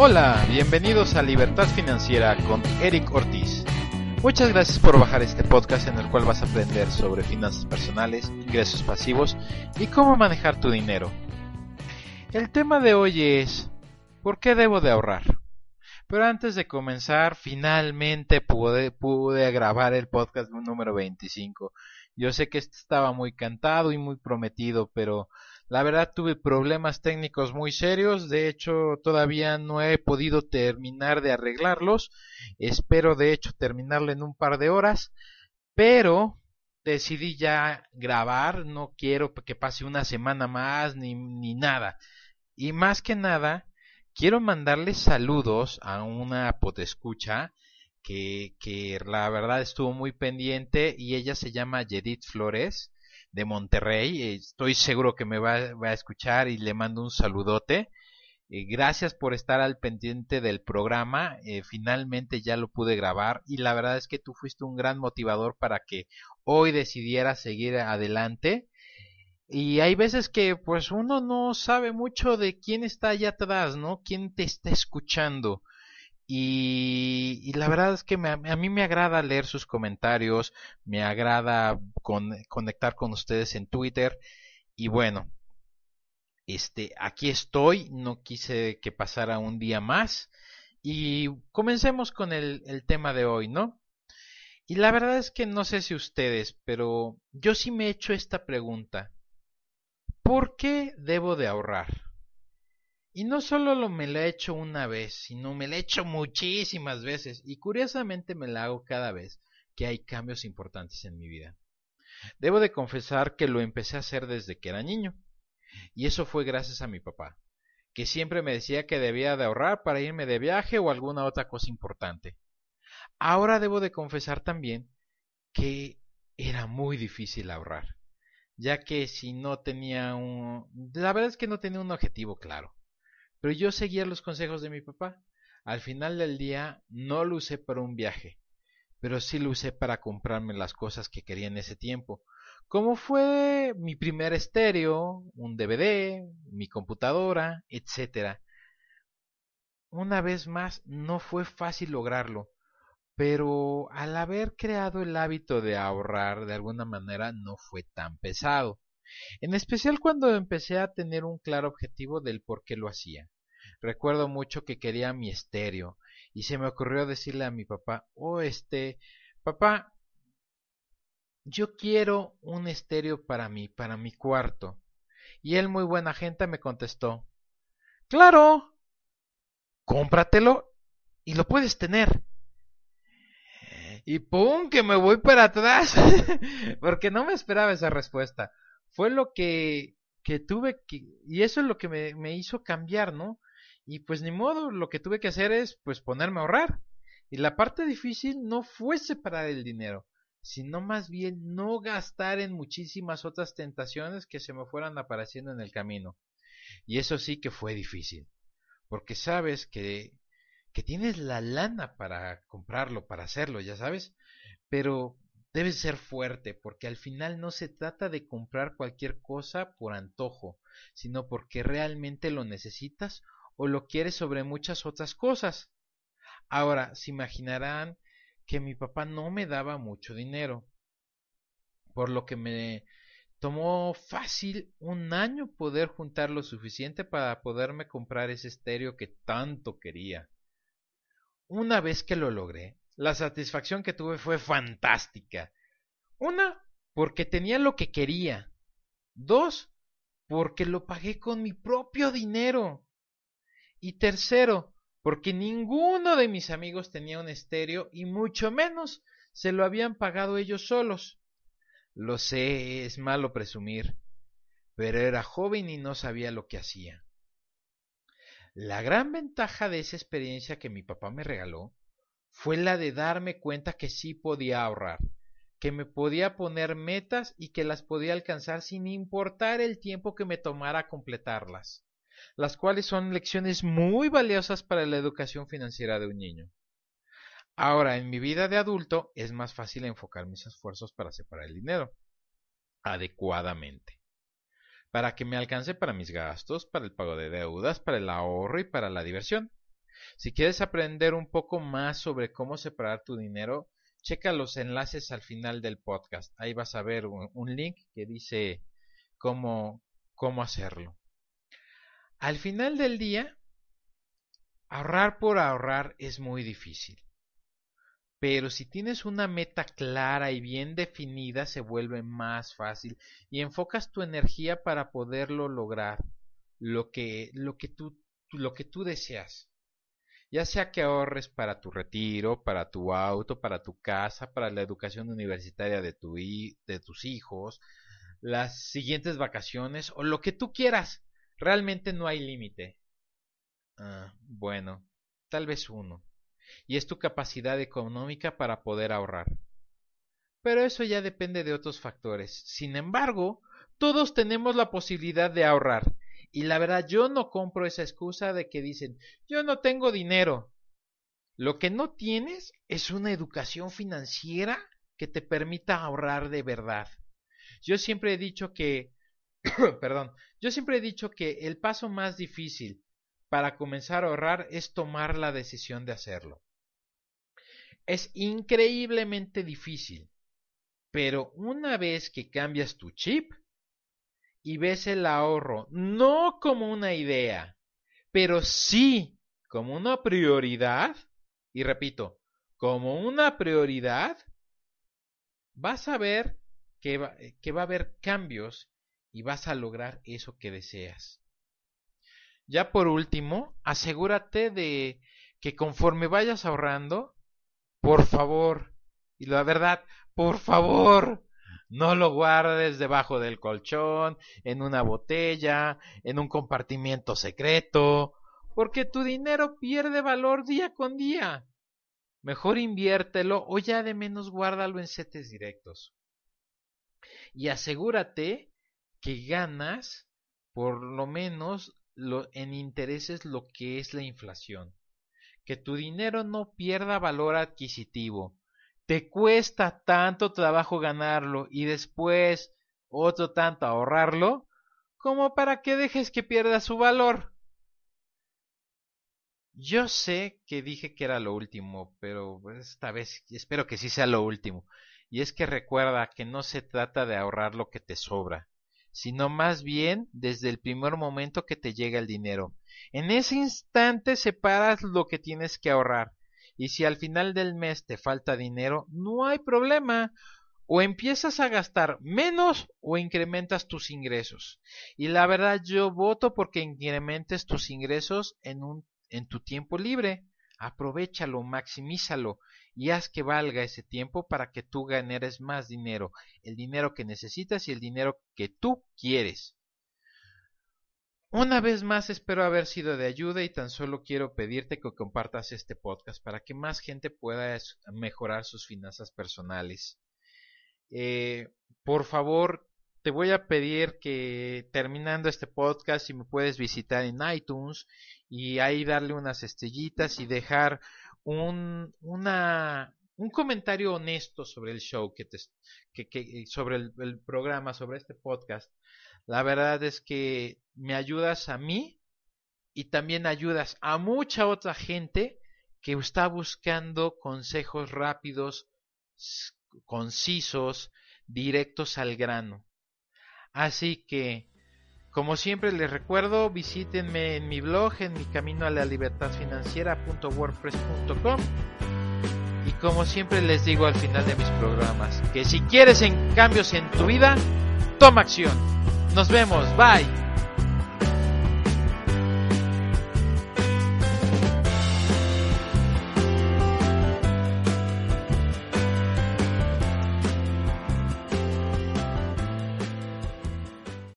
Hola, bienvenidos a Libertad Financiera con Eric Ortiz. Muchas gracias por bajar este podcast en el cual vas a aprender sobre finanzas personales, ingresos pasivos y cómo manejar tu dinero. El tema de hoy es ¿por qué debo de ahorrar? Pero antes de comenzar, finalmente pude, grabar el podcast número 25. Yo sé que estaba muy cantado y muy prometido, pero la verdad tuve problemas técnicos muy serios, de hecho todavía no he podido terminar de arreglarlos, espero de hecho terminarlo en un par de horas, pero decidí ya grabar, no quiero que pase una semana más ni, ni nada. Y más que nada, quiero mandarle saludos a una potescucha que, que la verdad estuvo muy pendiente y ella se llama Yedith Flores de Monterrey. Estoy seguro que me va, a escuchar y le mando un saludote. Eh, gracias por estar al pendiente del programa. Eh, finalmente ya lo pude grabar y la verdad es que tú fuiste un gran motivador para que hoy decidiera seguir adelante. Y hay veces que pues uno no sabe mucho de quién está allá atrás, ¿no? ¿Quién te está escuchando? Y, la verdad es que a mí me agrada leer sus comentarios, me agrada conectar con ustedes en Twitter y bueno, este, aquí estoy, no quise que pasara un día más y comencemos con el, el tema de hoy, ¿no? Y la verdad es que no sé si ustedes, pero yo sí me he hecho esta pregunta. ¿Por qué debo de ahorrar? Y no solo lo me la he hecho una vez, sino me la he hecho muchísimas veces. Y curiosamente me la hago cada vez que hay cambios importantes en mi vida. Debo de confesar que lo empecé a hacer desde que era niño. Y eso fue gracias a mi papá, que siempre me decía que debía de ahorrar para irme de viaje o alguna otra cosa importante. Ahora debo de confesar también que era muy difícil ahorrar, ya que si no tenía un... La verdad es que no tenía un objetivo claro. Pero yo seguía los consejos de mi papá. Al final del día no lo usé para un viaje, pero sí lo usé para comprarme las cosas que quería en ese tiempo, como fue mi primer estéreo, un DVD, mi computadora, etc. Una vez más, no fue fácil lograrlo, pero al haber creado el hábito de ahorrar de alguna manera no fue tan pesado en especial cuando empecé a tener un claro objetivo del por qué lo hacía. Recuerdo mucho que quería mi estéreo y se me ocurrió decirle a mi papá, oh este, papá, yo quiero un estéreo para mí, para mi cuarto. Y él muy buena gente me contestó, claro, cómpratelo y lo puedes tener. Y pum, que me voy para atrás, porque no me esperaba esa respuesta fue lo que, que tuve que, y eso es lo que me, me hizo cambiar, ¿no? Y pues ni modo, lo que tuve que hacer es pues ponerme a ahorrar. Y la parte difícil no fue separar el dinero, sino más bien no gastar en muchísimas otras tentaciones que se me fueran apareciendo en el camino. Y eso sí que fue difícil, porque sabes que, que tienes la lana para comprarlo, para hacerlo, ya sabes, pero Debes ser fuerte, porque al final no se trata de comprar cualquier cosa por antojo, sino porque realmente lo necesitas o lo quieres sobre muchas otras cosas. Ahora, se imaginarán que mi papá no me daba mucho dinero, por lo que me tomó fácil un año poder juntar lo suficiente para poderme comprar ese estéreo que tanto quería. Una vez que lo logré, la satisfacción que tuve fue fantástica. Una, porque tenía lo que quería. Dos, porque lo pagué con mi propio dinero. Y tercero, porque ninguno de mis amigos tenía un estéreo y mucho menos se lo habían pagado ellos solos. Lo sé, es malo presumir, pero era joven y no sabía lo que hacía. La gran ventaja de esa experiencia que mi papá me regaló fue la de darme cuenta que sí podía ahorrar, que me podía poner metas y que las podía alcanzar sin importar el tiempo que me tomara completarlas, las cuales son lecciones muy valiosas para la educación financiera de un niño. Ahora, en mi vida de adulto es más fácil enfocar mis esfuerzos para separar el dinero adecuadamente, para que me alcance para mis gastos, para el pago de deudas, para el ahorro y para la diversión. Si quieres aprender un poco más sobre cómo separar tu dinero, checa los enlaces al final del podcast. Ahí vas a ver un, link que dice cómo, cómo hacerlo. Al final del día, ahorrar por ahorrar es muy difícil. Pero si tienes una meta clara y bien definida, se vuelve más fácil y enfocas tu energía para poderlo lograr, lo que, lo que, tú, lo que tú deseas. Ya sea que ahorres para tu retiro, para tu auto, para tu casa, para la educación universitaria de, tu, de tus hijos, las siguientes vacaciones o lo que tú quieras. Realmente no hay límite. Ah, bueno, tal vez uno y es tu capacidad económica para poder ahorrar. Pero eso ya depende de otros factores. Sin embargo, todos tenemos la posibilidad de ahorrar. Y la verdad, yo no compro esa excusa de que dicen, yo no tengo dinero. Lo que no tienes es una educación financiera que te permita ahorrar de verdad. Yo siempre he dicho que, perdón, yo siempre he dicho que el paso más difícil para comenzar a ahorrar es tomar la decisión de hacerlo. Es increíblemente difícil, pero una vez que cambias tu chip y ves el ahorro no como una idea, pero sí como una prioridad, y repito, como una prioridad, vas a ver que va, que va a haber cambios y vas a lograr eso que deseas. Ya por último, asegúrate de que conforme vayas ahorrando, por favor, y la verdad, por favor, no lo guardes debajo del colchón, en una botella, en un compartimiento secreto, porque tu dinero pierde valor día con día. Mejor inviértelo o ya de menos guárdalo en setes directos. Y asegúrate que ganas por lo menos en intereses lo que es la inflación. Que tu dinero no pierda valor adquisitivo. Te cuesta tanto trabajo ganarlo y después otro tanto ahorrarlo como para que dejes que pierda su valor. Yo sé que dije que era lo último, pero esta vez espero que sí sea lo último. Y es que recuerda que no se trata de ahorrar lo que te sobra, sino más bien desde el primer momento que te llega el dinero. En ese instante separas lo que tienes que ahorrar. Y si al final del mes te falta dinero, no hay problema. O empiezas a gastar menos o incrementas tus ingresos. Y la verdad yo voto porque incrementes tus ingresos en, tu tiempo libre. Aprovechalo, maximízalo y haz que valga ese tiempo para que tú ganes más dinero, el dinero que necesitas y el dinero que tú quieres. Una vez más espero haber sido de ayuda y tan solo quiero pedirte que compartas este podcast para que más gente pueda mejorar sus finanzas personales. Eh, por favor, te voy a pedir que terminando este podcast si me puedes visitar en iTunes y ahí darle unas estrellitas y dejar un, comentario honesto sobre el show, que, te, que, sobre el, programa, sobre este podcast. La verdad es que me ayudas a mí y también ayudas a mucha otra gente que está buscando consejos rápidos, concisos, directos al grano. Así que como siempre les recuerdo, visítenme en mi blog en mi camino a la libertad financiera.wordpress.com y como siempre les digo al final de mis programas, que si quieres en cambios en tu vida, toma acción. Nos vemos, bye.